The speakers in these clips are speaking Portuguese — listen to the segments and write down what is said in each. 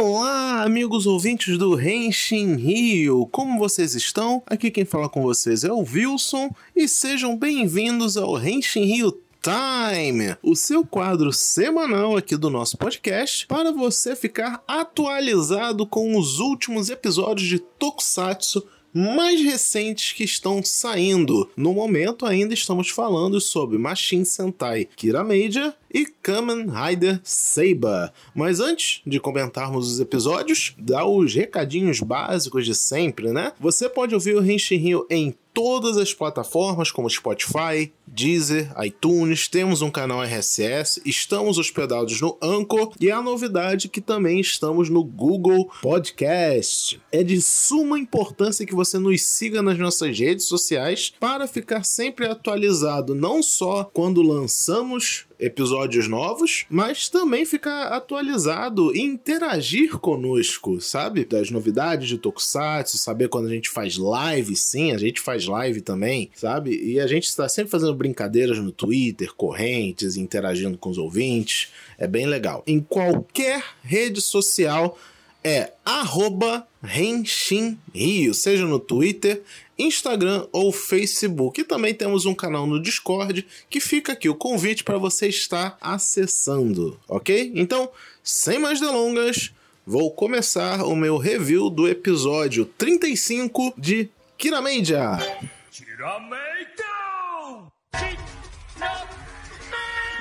Olá, amigos ouvintes do Renshin Rio! Como vocês estão? Aqui quem fala com vocês é o Wilson e sejam bem-vindos ao Renshin Rio Time, o seu quadro semanal aqui do nosso podcast, para você ficar atualizado com os últimos episódios de Tokusatsu mais recentes que estão saindo. No momento, ainda estamos falando sobre Machine Sentai Kira Major e Kamen Rider Saber. Mas antes de comentarmos os episódios, dá os recadinhos básicos de sempre, né? Você pode ouvir o Henshin Rio em todas as plataformas como Spotify, Deezer, iTunes, temos um canal RSS, estamos hospedados no Anchor e a novidade é que também estamos no Google Podcast. É de suma importância que você nos siga nas nossas redes sociais para ficar sempre atualizado, não só quando lançamos episódios novos, mas também ficar atualizado e interagir conosco, sabe? Das novidades de Tokusatsu, saber quando a gente faz live, sim, a gente faz live também, sabe? E a gente está sempre fazendo brincadeiras no Twitter, correntes, interagindo com os ouvintes. É bem legal. Em qualquer rede social é arroba Renshin Rio, seja no Twitter, Instagram ou Facebook. E também temos um canal no Discord que fica aqui o convite para você estar acessando, ok? Então, sem mais delongas, vou começar o meu review do episódio 35 de Kirameija.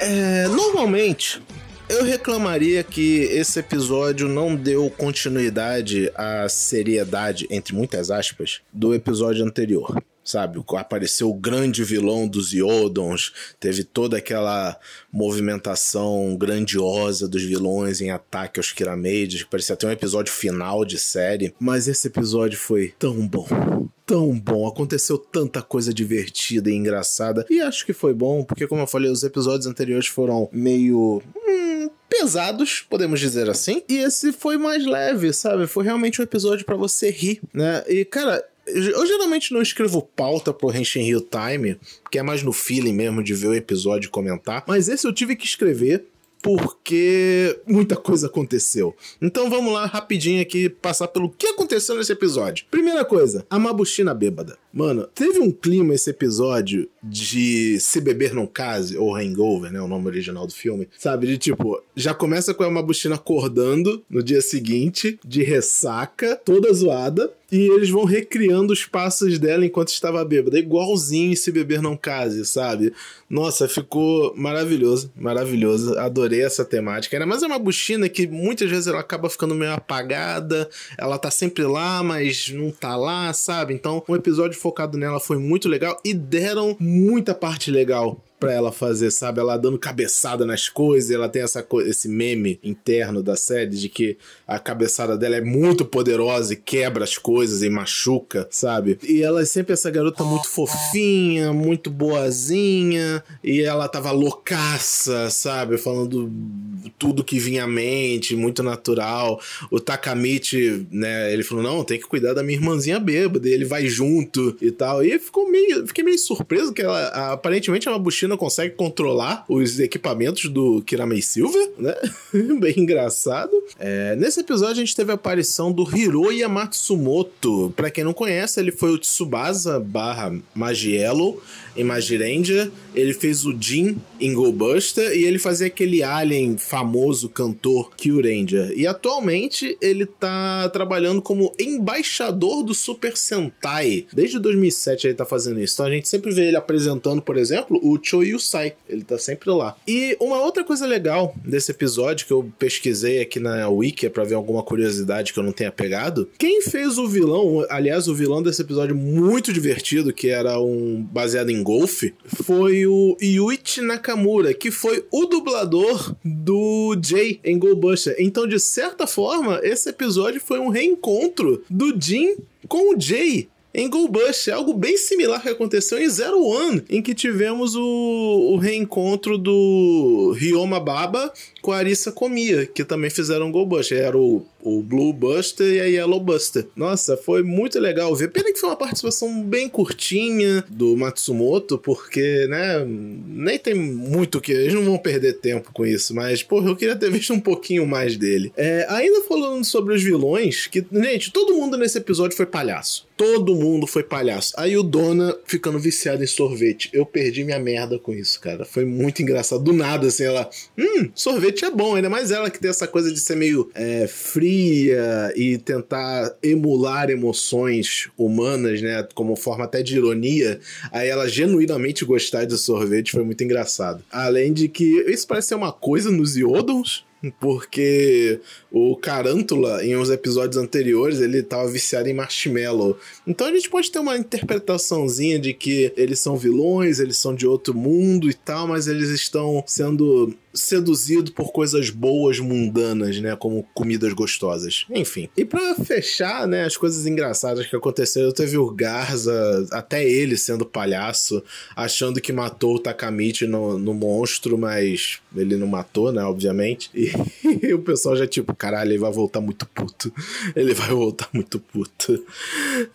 É, normalmente eu reclamaria que esse episódio não deu continuidade à seriedade, entre muitas aspas, do episódio anterior sabe? Apareceu o grande vilão dos Iodons, teve toda aquela movimentação grandiosa dos vilões em ataque aos Kiramades, que parecia até um episódio final de série. Mas esse episódio foi tão bom, tão bom, aconteceu tanta coisa divertida e engraçada, e acho que foi bom, porque como eu falei, os episódios anteriores foram meio. Hum, pesados, podemos dizer assim. E esse foi mais leve, sabe? Foi realmente um episódio para você rir, né? E cara, eu geralmente não escrevo pauta pro Henshin Hill Time, que é mais no feeling mesmo de ver o episódio e comentar. Mas esse eu tive que escrever porque muita coisa aconteceu. Então vamos lá rapidinho aqui passar pelo que aconteceu nesse episódio. Primeira coisa, a Mabushina bêbada. Mano, teve um clima esse episódio de Se Beber Não Case, ou Hangover, né, o nome original do filme, sabe? De tipo, já começa com a Mabushina acordando no dia seguinte, de ressaca, toda zoada, e eles vão recriando os passos dela enquanto estava bêbada, igualzinho Se Beber Não Case, sabe? Nossa, ficou maravilhoso, maravilhoso, adorei essa temática. Era mais uma buchina que muitas vezes ela acaba ficando meio apagada, ela tá sempre lá, mas não tá lá, sabe? Então, um episódio focado nela foi muito legal e deram muita parte legal pra ela fazer, sabe? Ela dando cabeçada nas coisas, ela tem essa esse meme interno da série de que a cabeçada dela é muito poderosa e quebra as coisas e machuca, sabe? E ela é sempre essa garota muito fofinha, muito boazinha, e ela tava loucaça, sabe? Falando tudo que vinha à mente, muito natural. O Takamichi, né, ele falou: "Não, tem que cuidar da minha irmãzinha bêbada", e ele vai junto e tal. E ficou meio, fiquei meio surpreso que ela aparentemente é uma buchina consegue controlar os equipamentos do Kiramei Silver, né? Bem engraçado. É, nesse episódio a gente teve a aparição do Hiroya Matsumoto. Pra quem não conhece, ele foi o Tsubasa barra Magiello em Magirendia, ele fez o Jin em Go Buster e ele fazia aquele alien famoso cantor Kyuranger. E atualmente ele tá trabalhando como embaixador do Super Sentai. Desde 2007 ele tá fazendo isso. Então a gente sempre vê ele apresentando, por exemplo, o Choyusai. Ele tá sempre lá. E uma outra coisa legal desse episódio que eu pesquisei aqui na Wiki para ver alguma curiosidade que eu não tenha pegado. Quem fez o vilão, aliás, o vilão desse episódio muito divertido, que era um baseado em golfe foi o Yuichi Nakamura, que foi o dublador do Jay em Go Buster. Então, de certa forma, esse episódio foi um reencontro do Jin com o Jay em Go Bush, algo bem similar que aconteceu em Zero One, em que tivemos o, o reencontro do Ryoma Baba com a Arisa Komiya, que também fizeram Go Bush. Era o, o Blue Buster e a Yellow Buster. Nossa, foi muito legal ver. Pena que foi uma participação bem curtinha do Matsumoto, porque, né, nem tem muito que. Eles não vão perder tempo com isso, mas, porra, eu queria ter visto um pouquinho mais dele. É, ainda falando sobre os vilões, que, gente, todo mundo nesse episódio foi palhaço. Todo mundo foi palhaço. Aí o Dona ficando viciado em sorvete. Eu perdi minha merda com isso, cara. Foi muito engraçado. Do nada, assim, ela. Hum, sorvete é bom. Ainda mais ela que tem essa coisa de ser meio é, fria e tentar emular emoções humanas, né? Como forma até de ironia. Aí ela genuinamente gostar de sorvete foi muito engraçado. Além de que isso parece ser uma coisa nos Iodons porque o Carântula, em uns episódios anteriores, ele tava viciado em marshmallow. Então a gente pode ter uma interpretaçãozinha de que eles são vilões, eles são de outro mundo e tal, mas eles estão sendo seduzido por coisas boas mundanas, né, como comidas gostosas. Enfim. E para fechar, né, as coisas engraçadas que aconteceram, teve o Garza, até ele sendo palhaço, achando que matou o Takamichi no, no monstro, mas ele não matou, né, obviamente. E, e o pessoal já tipo, caralho, ele vai voltar muito puto. Ele vai voltar muito puto.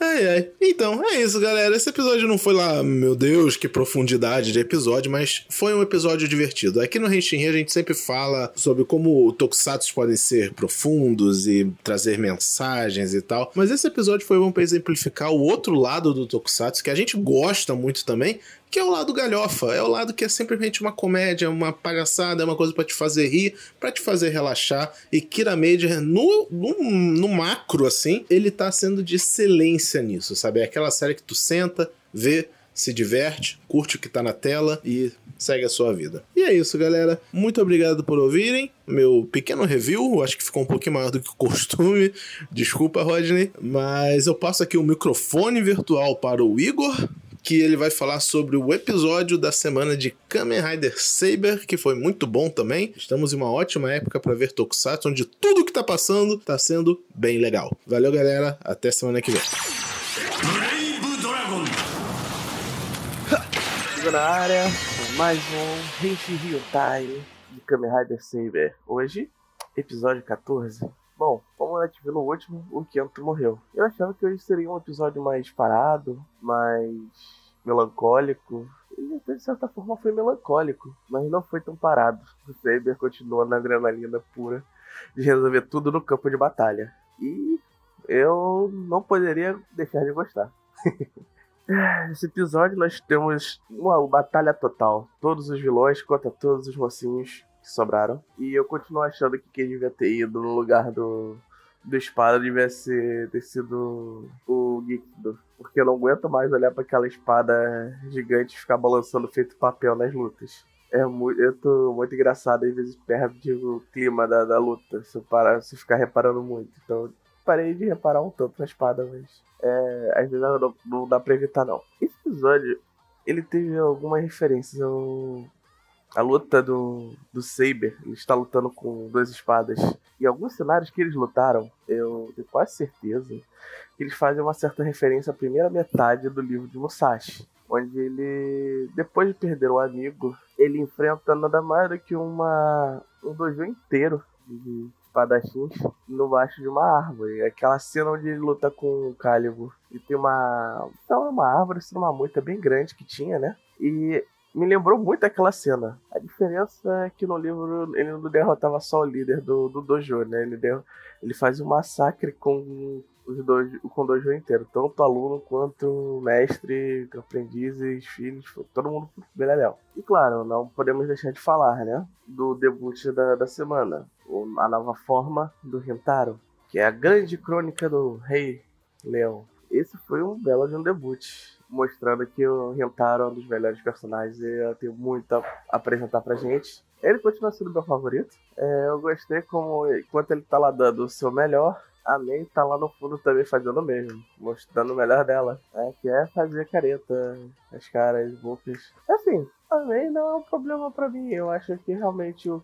Ai, ai. Então, é isso, galera. Esse episódio não foi lá, meu Deus, que profundidade de episódio, mas foi um episódio divertido. Aqui no Henshin a gente sempre fala sobre como tokusatsu podem ser profundos e trazer mensagens e tal. Mas esse episódio foi bom para exemplificar o outro lado do tokusatsu, que a gente gosta muito também, que é o lado galhofa, é o lado que é simplesmente uma comédia, uma palhaçada, é uma coisa para te fazer rir, para te fazer relaxar. E Kira Major, no, no, no, macro, assim, ele tá sendo de excelência nisso, sabe? É aquela série que tu senta, vê, se diverte, curte o que tá na tela e segue a sua vida. E é isso, galera. Muito obrigado por ouvirem meu pequeno review. Acho que ficou um pouquinho maior do que o costume. Desculpa, Rodney. Mas eu passo aqui o microfone virtual para o Igor. Que ele vai falar sobre o episódio da semana de Kamen Rider Saber, que foi muito bom também. Estamos em uma ótima época para ver Tokusatsu, onde tudo que tá passando tá sendo bem legal. Valeu, galera. Até semana que vem. Na área mais um Henshin Rio Time de Kamen Rider Saber. Hoje, episódio 14. Bom, como a gente viu no último, o Kento morreu. Eu achava que hoje seria um episódio mais parado, mais melancólico. E de certa forma foi melancólico, mas não foi tão parado. O Saber continua na adrenalina pura de resolver tudo no campo de batalha. E eu não poderia deixar de gostar. Nesse episódio nós temos uma batalha total. Todos os vilões contra todos os mocinhos que sobraram. E eu continuo achando que quem devia ter ido no lugar do, do espada devia ser, ter sido o Gekido. Porque eu não aguento mais olhar para aquela espada gigante ficar balançando feito papel nas lutas. É muito, eu tô muito engraçado, às vezes perde o clima da, da luta, se parar, se ficar reparando muito. Então parei de reparar um tanto na espada, mas é, às vezes não, não dá pra evitar não. Esse episódio, ele teve algumas referências ao... A luta do, do Saber, ele está lutando com duas espadas. E alguns cenários que eles lutaram, eu tenho quase certeza que eles fazem uma certa referência à primeira metade do livro de Musashi. Onde ele, depois de perder o amigo, ele enfrenta nada mais do que uma, um dojo inteiro de espadachins no baixo de uma árvore. Aquela cena onde ele luta com o Calibur. E tem uma. Então, uma árvore, assim, uma moita bem grande que tinha, né? E me lembrou muito aquela cena. A diferença é que no livro ele não derrotava só o líder do, do dojo, né? Ele, deu, ele faz um massacre com os dois, com o dojo inteiro, tanto aluno quanto mestre, aprendizes, filhos, todo mundo beleléu. E claro, não podemos deixar de falar, né? Do debut da, da semana, a nova forma do Rentaro, que é a grande crônica do Rei Leão. Esse foi um belo de um debut, mostrando que o Rentaro é um dos melhores personagens e tem muito a apresentar pra gente. Ele continua sendo meu favorito. É, eu gostei como, enquanto ele tá lá dando o seu melhor, a May tá lá no fundo também fazendo o mesmo, mostrando o melhor dela. É, que é fazer careta, as caras, bocas. Assim, a May não é um problema para mim. Eu acho que realmente o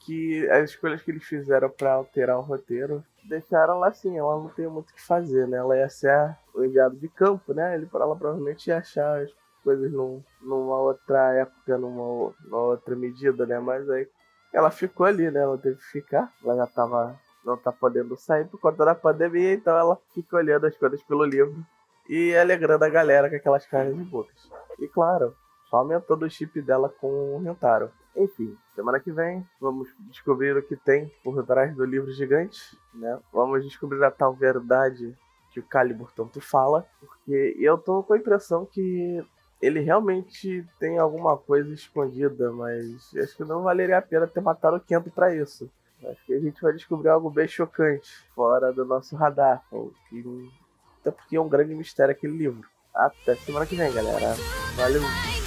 que as escolhas que eles fizeram para alterar o roteiro deixaram lá assim, ela não tem muito o que fazer, né? Ela ia ser o enviado de campo, né? Ele, ela provavelmente ia achar as coisas num, numa outra época, numa, numa outra medida, né? Mas aí ela ficou ali, né? Ela teve que ficar. Ela já tava. Não tá podendo sair por conta da pandemia, então ela fica olhando as coisas pelo livro e alegrando a galera com aquelas caras de bocas. E claro, só aumentando o chip dela com o Rentaro. Enfim, semana que vem vamos descobrir o que tem por trás do livro gigante, né? Vamos descobrir a tal verdade que o Calibur tanto fala, porque eu tô com a impressão que ele realmente tem alguma coisa escondida, mas acho que não valeria a pena ter matado o Kento para isso. Acho que a gente vai descobrir algo bem chocante, fora do nosso radar. Até porque é um grande mistério aquele livro. Até semana que vem, galera. Valeu!